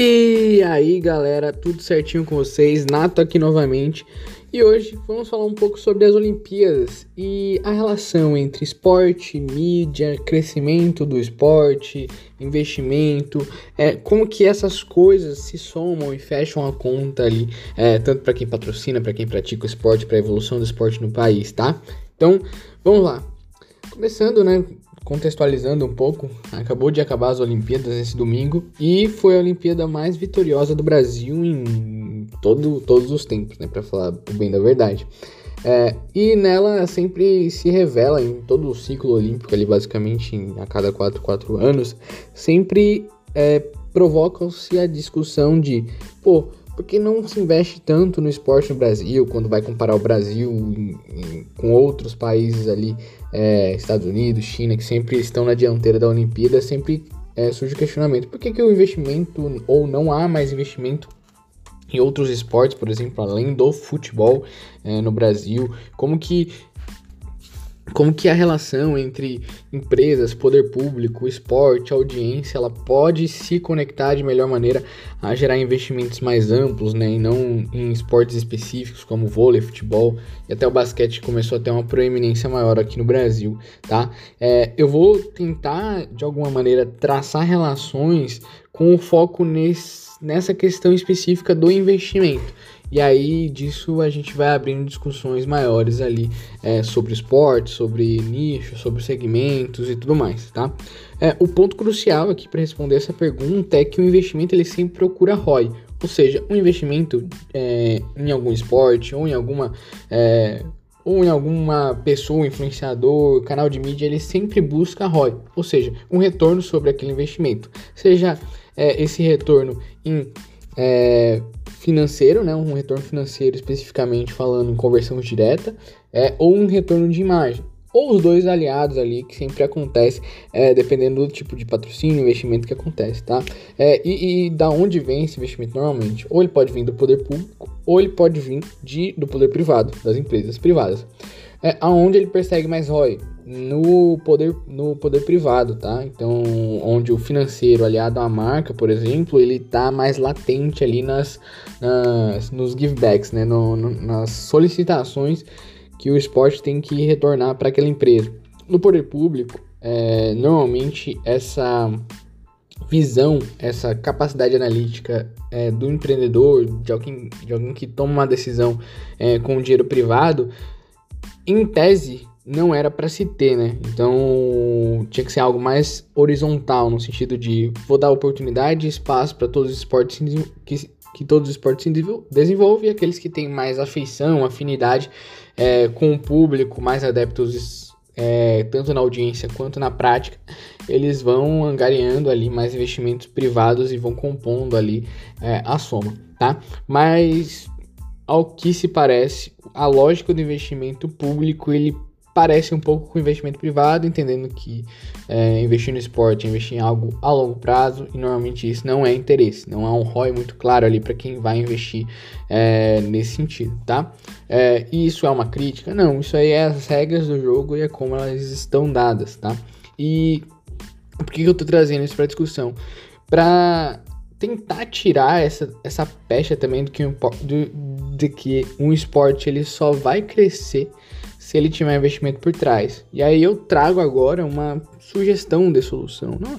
E aí galera, tudo certinho com vocês? Nato aqui novamente e hoje vamos falar um pouco sobre as Olimpíadas e a relação entre esporte, mídia, crescimento do esporte, investimento, é, como que essas coisas se somam e fecham a conta ali, é, tanto para quem patrocina, para quem pratica o esporte, para a evolução do esporte no país, tá? Então vamos lá. Começando, né? Contextualizando um pouco, acabou de acabar as Olimpíadas esse domingo e foi a Olimpíada mais vitoriosa do Brasil em todo, todos os tempos, né, para falar bem da verdade. É, e nela sempre se revela em todo o ciclo olímpico, ali basicamente em, a cada 4, 4 anos, sempre é, provoca-se a discussão de, pô, por que não se investe tanto no esporte no Brasil, quando vai comparar o Brasil em, em, com outros países ali, é, Estados Unidos, China, que sempre estão na dianteira da Olimpíada, sempre é, surge o questionamento, por que, que o investimento, ou não há mais investimento em outros esportes, por exemplo, além do futebol é, no Brasil, como que como que a relação entre empresas, poder público, esporte, audiência, ela pode se conectar de melhor maneira a gerar investimentos mais amplos, né, e não em esportes específicos como vôlei, futebol e até o basquete começou a ter uma proeminência maior aqui no Brasil, tá? É, eu vou tentar de alguma maneira traçar relações com o foco nesse, nessa questão específica do investimento. E aí disso a gente vai abrindo discussões maiores ali é, sobre esporte, sobre nicho, sobre segmentos e tudo mais, tá? É, o ponto crucial aqui para responder essa pergunta é que o investimento ele sempre procura ROI, ou seja, um investimento é, em algum esporte ou em alguma é, ou em alguma pessoa, influenciador, canal de mídia, ele sempre busca ROI, ou seja, um retorno sobre aquele investimento, seja é, esse retorno em é, financeiro, né, um retorno financeiro especificamente falando em conversão direta, é, ou um retorno de imagem, ou os dois aliados ali, que sempre acontece, é, dependendo do tipo de patrocínio, investimento que acontece, tá? É, e, e, da onde vem esse investimento normalmente? Ou ele pode vir do poder público, ou ele pode vir de, do poder privado, das empresas privadas. É, aonde ele persegue mais ROI? No poder, no poder privado, tá? Então, onde o financeiro aliado à marca, por exemplo, ele tá mais latente ali nas, nas nos givebacks, né? No, no, nas solicitações que o esporte tem que retornar para aquela empresa. No poder público, é, normalmente essa visão, essa capacidade analítica é, do empreendedor, de alguém, de alguém que toma uma decisão é, com dinheiro privado, em tese não era para se ter, né? Então tinha que ser algo mais horizontal, no sentido de vou dar oportunidade e espaço para todos os esportes que, que todos os esportes se desenvolvem aqueles que têm mais afeição, afinidade é, com o público, mais adeptos é, tanto na audiência quanto na prática, eles vão angariando ali mais investimentos privados e vão compondo ali é, a soma, tá? Mas ao que se parece, a lógica do investimento público ele parece um pouco com investimento privado, entendendo que é, investir no esporte é investir em algo a longo prazo e normalmente isso não é interesse, não há um ROI muito claro ali para quem vai investir é, nesse sentido, tá? É, isso é uma crítica? Não, isso aí é as regras do jogo e é como elas estão dadas, tá? E por que eu tô trazendo isso para discussão? Para tentar tirar essa, essa pecha também do que, do, de que um esporte ele só vai crescer se ele tiver investimento por trás. E aí eu trago agora uma sugestão de solução. Não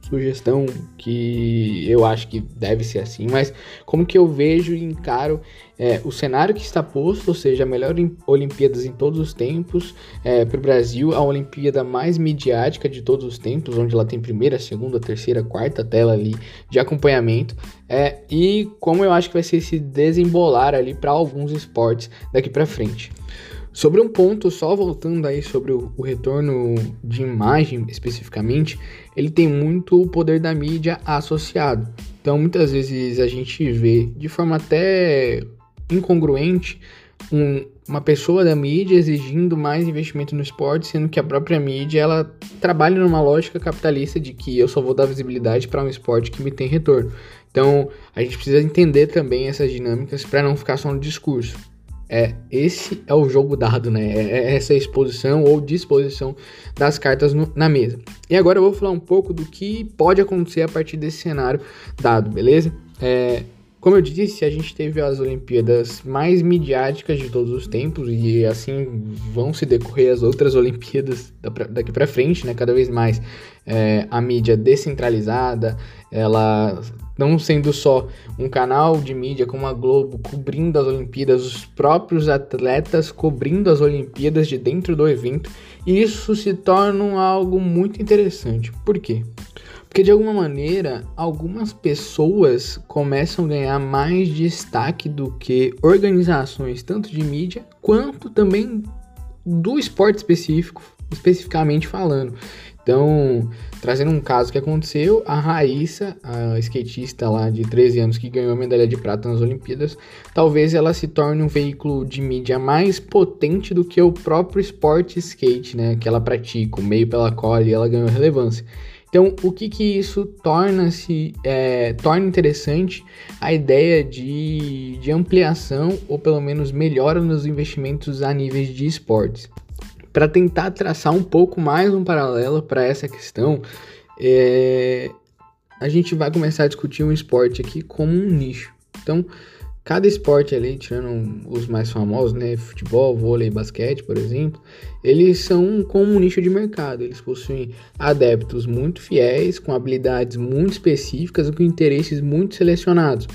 sugestão que eu acho que deve ser assim, mas como que eu vejo e encaro é, o cenário que está posto, ou seja, a melhor Olimpíadas em todos os tempos é, para o Brasil, a Olimpíada mais midiática de todos os tempos, onde ela tem primeira, segunda, terceira, quarta tela ali de acompanhamento, é, e como eu acho que vai ser esse desembolar ali para alguns esportes daqui para frente. Sobre um ponto, só voltando aí sobre o, o, retorno de imagem especificamente, ele tem muito o poder da mídia associado. Então, muitas vezes a gente vê de forma até incongruente um, uma pessoa da mídia exigindo mais investimento no esporte, sendo que a própria mídia ela trabalha numa lógica capitalista de que eu só vou dar visibilidade para um esporte que me tem retorno. Então, a gente precisa entender também essas dinâmicas para não ficar só no discurso. É, esse é o jogo dado, né? É, é essa exposição ou disposição das cartas no, na mesa. E agora eu vou falar um pouco do que pode acontecer a partir desse cenário dado, beleza? É, como eu disse, a gente teve as Olimpíadas mais midiáticas de todos os tempos e assim vão se decorrer as outras Olimpíadas daqui para frente, né? Cada vez mais é, a mídia descentralizada, ela não sendo só um canal de mídia como a Globo cobrindo as Olimpíadas, os próprios atletas cobrindo as Olimpíadas de dentro do evento, e isso se torna algo muito interessante. Por quê? Porque de alguma maneira, algumas pessoas começam a ganhar mais destaque do que organizações, tanto de mídia quanto também do esporte específico, especificamente falando. Então, trazendo um caso que aconteceu, a Raíssa, a skatista lá de 13 anos que ganhou a medalha de prata nas Olimpíadas, talvez ela se torne um veículo de mídia mais potente do que o próprio esporte skate, né, que ela pratica, o meio pela qual ela ganhou relevância. Então, o que que isso torna-se é, torna interessante a ideia de, de ampliação ou pelo menos melhora nos investimentos a níveis de esportes? Para tentar traçar um pouco mais um paralelo para essa questão, é, a gente vai começar a discutir um esporte aqui como um nicho. Então, Cada esporte ali, tirando os mais famosos, né, futebol, vôlei, basquete, por exemplo, eles são como um nicho de mercado. Eles possuem adeptos muito fiéis, com habilidades muito específicas e com interesses muito selecionados,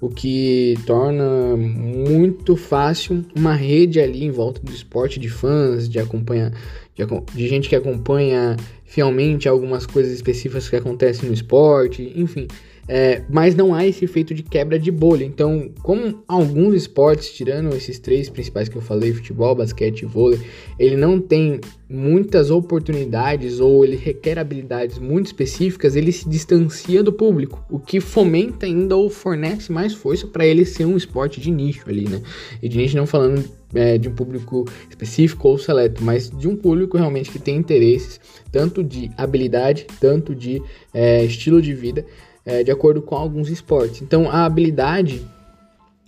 o que torna muito fácil uma rede ali em volta do esporte de fãs, de acompanhar, de, de gente que acompanha fielmente algumas coisas específicas que acontecem no esporte, enfim é, mas não há esse efeito de quebra de bolha. Então, como alguns esportes, tirando esses três principais que eu falei, futebol, basquete e vôlei, ele não tem muitas oportunidades ou ele requer habilidades muito específicas, ele se distancia do público, o que fomenta ainda ou fornece mais força para ele ser um esporte de nicho ali, né? E de nicho não falando é, de um público específico ou seleto, mas de um público realmente que tem interesses tanto de habilidade, tanto de é, estilo de vida, é, de acordo com alguns esportes. Então, a habilidade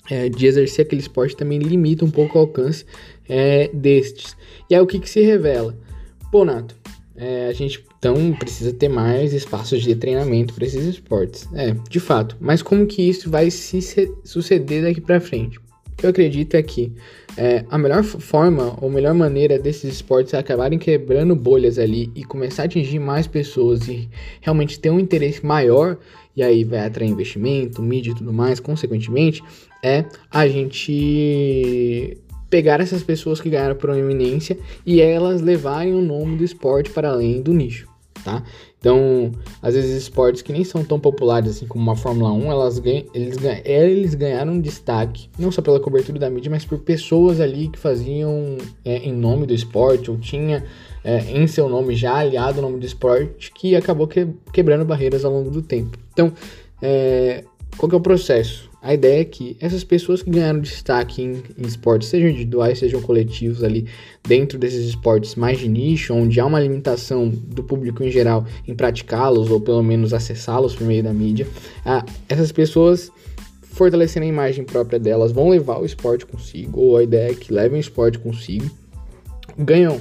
é, de exercer aquele esporte também limita um pouco o alcance é, destes. E aí, o que, que se revela? Pô, Nato, é, a gente então precisa ter mais espaços de treinamento para esses esportes. É, de fato. Mas como que isso vai se suceder daqui para frente? Que eu acredito é que é, a melhor forma ou melhor maneira desses esportes acabarem quebrando bolhas ali e começar a atingir mais pessoas e realmente ter um interesse maior, e aí vai atrair investimento, mídia e tudo mais, consequentemente, é a gente pegar essas pessoas que ganharam proeminência e elas levarem o nome do esporte para além do nicho tá? Então, às vezes esportes que nem são tão populares assim como uma Fórmula 1, elas ganham, eles, eles ganharam destaque, não só pela cobertura da mídia, mas por pessoas ali que faziam é, em nome do esporte, ou tinha é, em seu nome já aliado o nome do esporte, que acabou que, quebrando barreiras ao longo do tempo. Então, é, qual que é o processo? A ideia é que essas pessoas que ganharam destaque em, em, esportes, sejam individuais, sejam coletivos ali, dentro desses esportes mais de nicho, onde há uma limitação do público em geral em praticá-los ou pelo menos acessá-los por meio da mídia, essas pessoas fortalecendo a imagem própria delas vão levar o esporte consigo, ou a ideia é que levem o esporte consigo, ganham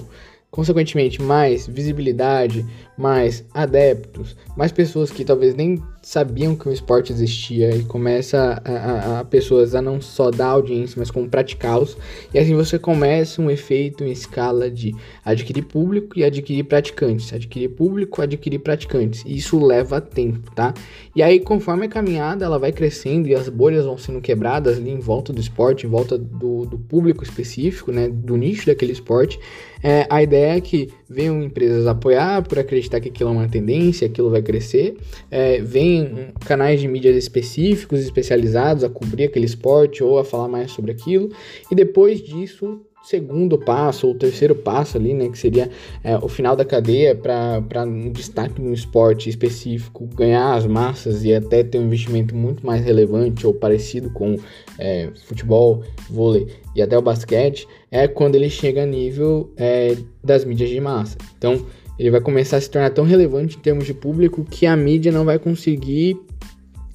consequentemente mais visibilidade, mais adeptos, mais pessoas que talvez nem sabiam que o esporte existia e começa a, a, a, pessoas a não só dar audiência, mas como praticá-los. E assim você começa um efeito em escala de adquirir público e adquirir praticantes, adquirir público, adquirir praticantes. E isso leva tempo, tá? E aí conforme a caminhada ela vai crescendo e as bolhas vão sendo quebradas ali em volta do esporte, em volta do, do público específico, né, do nicho daquele esporte, é, a ideia é que venham empresas apoiar por acreditar que aquilo é uma tendência, aquilo vai crescer, é, vem canais de mídias específicos, especializados a cobrir aquele esporte ou a falar mais sobre aquilo, e depois disso segundo passo ou terceiro passo ali, né, que seria é, o final da cadeia para um destaque no esporte específico, ganhar as massas e até ter um investimento muito mais relevante ou parecido com é, futebol, vôlei e até o basquete, é quando ele chega a nível é, das mídias de massa. Então, ele vai começar a se tornar tão relevante em termos de público que a mídia não vai conseguir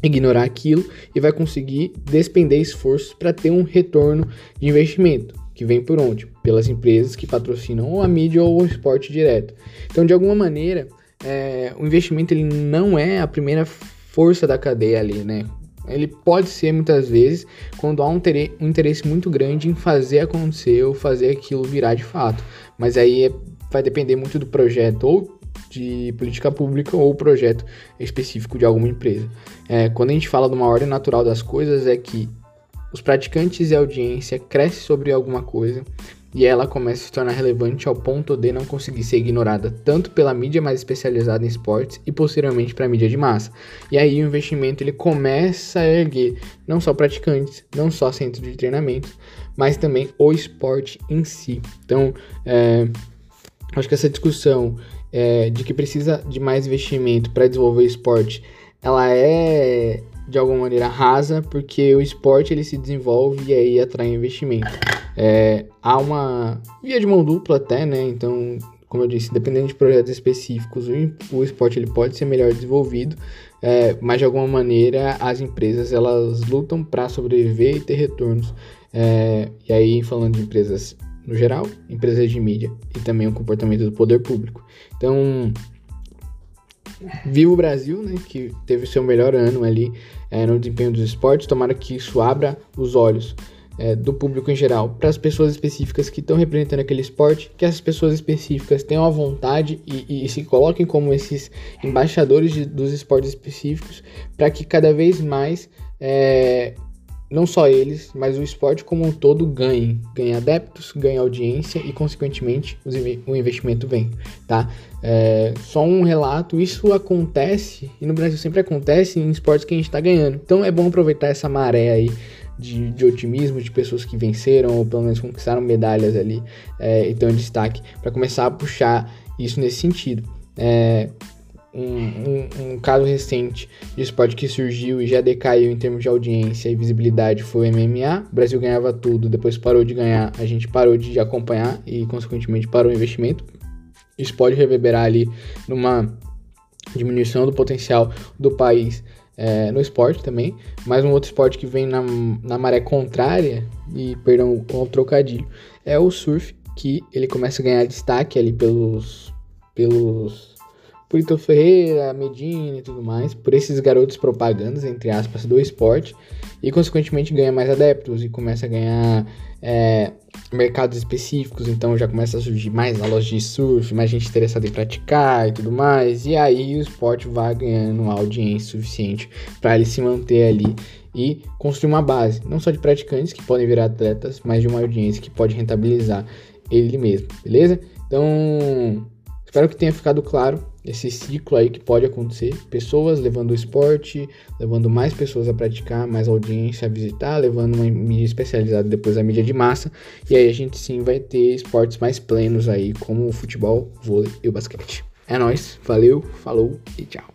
ignorar aquilo e vai conseguir despender esforços para ter um retorno de investimento, que vem por onde? Pelas empresas que patrocinam ou a mídia ou o esporte direto. Então, de alguma maneira, é, o investimento ele não é a primeira força da cadeia ali, né? Ele pode ser muitas vezes quando há um, um interesse muito grande em fazer acontecer ou fazer aquilo virar de fato. Mas aí é, vai depender muito do projeto ou de política pública ou projeto específico de alguma empresa. É, quando a gente fala de uma ordem natural das coisas, é que os praticantes e a audiência crescem sobre alguma coisa e ela começa a se tornar relevante ao ponto de não conseguir ser ignorada tanto pela mídia mais especializada em esportes e posteriormente para a mídia de massa. E aí o investimento ele começa a erguer não só praticantes, não só centros de treinamento, mas também o esporte em si. Então, é, acho que essa discussão é, de que precisa de mais investimento para desenvolver o esporte, ela é de alguma maneira rasa, porque o esporte ele se desenvolve e aí atrai investimento. É, há uma via de mão dupla até, né? Então, como eu disse, dependendo de projetos específicos, o, o esporte ele pode ser melhor desenvolvido, é, mas de alguma maneira as empresas elas lutam para sobreviver e ter retornos. É, e aí, falando de empresas no geral, empresas de mídia e também o comportamento do poder público. Então, viva o Brasil, né, que teve seu melhor ano ali é, no desempenho dos esportes. Tomara que isso abra os olhos é, do público em geral para as pessoas específicas que estão representando aquele esporte, que essas pessoas específicas tenham a vontade e, e se coloquem como esses embaixadores de, dos esportes específicos, para que cada vez mais é, não só eles, mas o esporte como um todo ganhe, ganhe adeptos, ganhe audiência e, consequentemente, o investimento vem, tá? É, só um relato, isso acontece, e no Brasil sempre acontece em esportes que a gente está ganhando. Então é bom aproveitar essa maré aí de, de, otimismo de pessoas que venceram ou pelo menos conquistaram medalhas ali é, e estão em destaque para começar a puxar isso nesse sentido. É, um, um, um, caso recente de esporte que surgiu e já decaiu em termos de audiência e visibilidade foi o MMA. O Brasil ganhava tudo, depois parou de ganhar, a gente parou de acompanhar e, consequentemente, parou o investimento. Isso pode reverberar ali numa diminuição do potencial do país é, no esporte também, mas um outro esporte que vem na, na maré contrária, e perdão o trocadilho, é o surf, que ele começa a ganhar destaque ali pelos, pelos por Ito Ferreira, Medina e tudo mais, por esses garotos propagandas, entre aspas, do esporte, e consequentemente ganha mais adeptos e começa a ganhar é, mercados específicos, então já começa a surgir mais aulas de surf, mais gente interessada em praticar e tudo mais, e aí o esporte vai ganhando audiência suficiente para ele se manter ali e construir uma base, não só de praticantes que podem virar atletas, mas de uma audiência que pode rentabilizar ele mesmo, beleza? Então, espero que tenha ficado claro esse ciclo aí que pode acontecer, pessoas levando o esporte, levando mais pessoas a praticar, mais audiência a visitar, levando uma mídia especializada depois a mídia de massa, e aí a gente sim vai ter esportes mais plenos aí, como o futebol, vôlei e o basquete. É nóis, valeu, falou e tchau.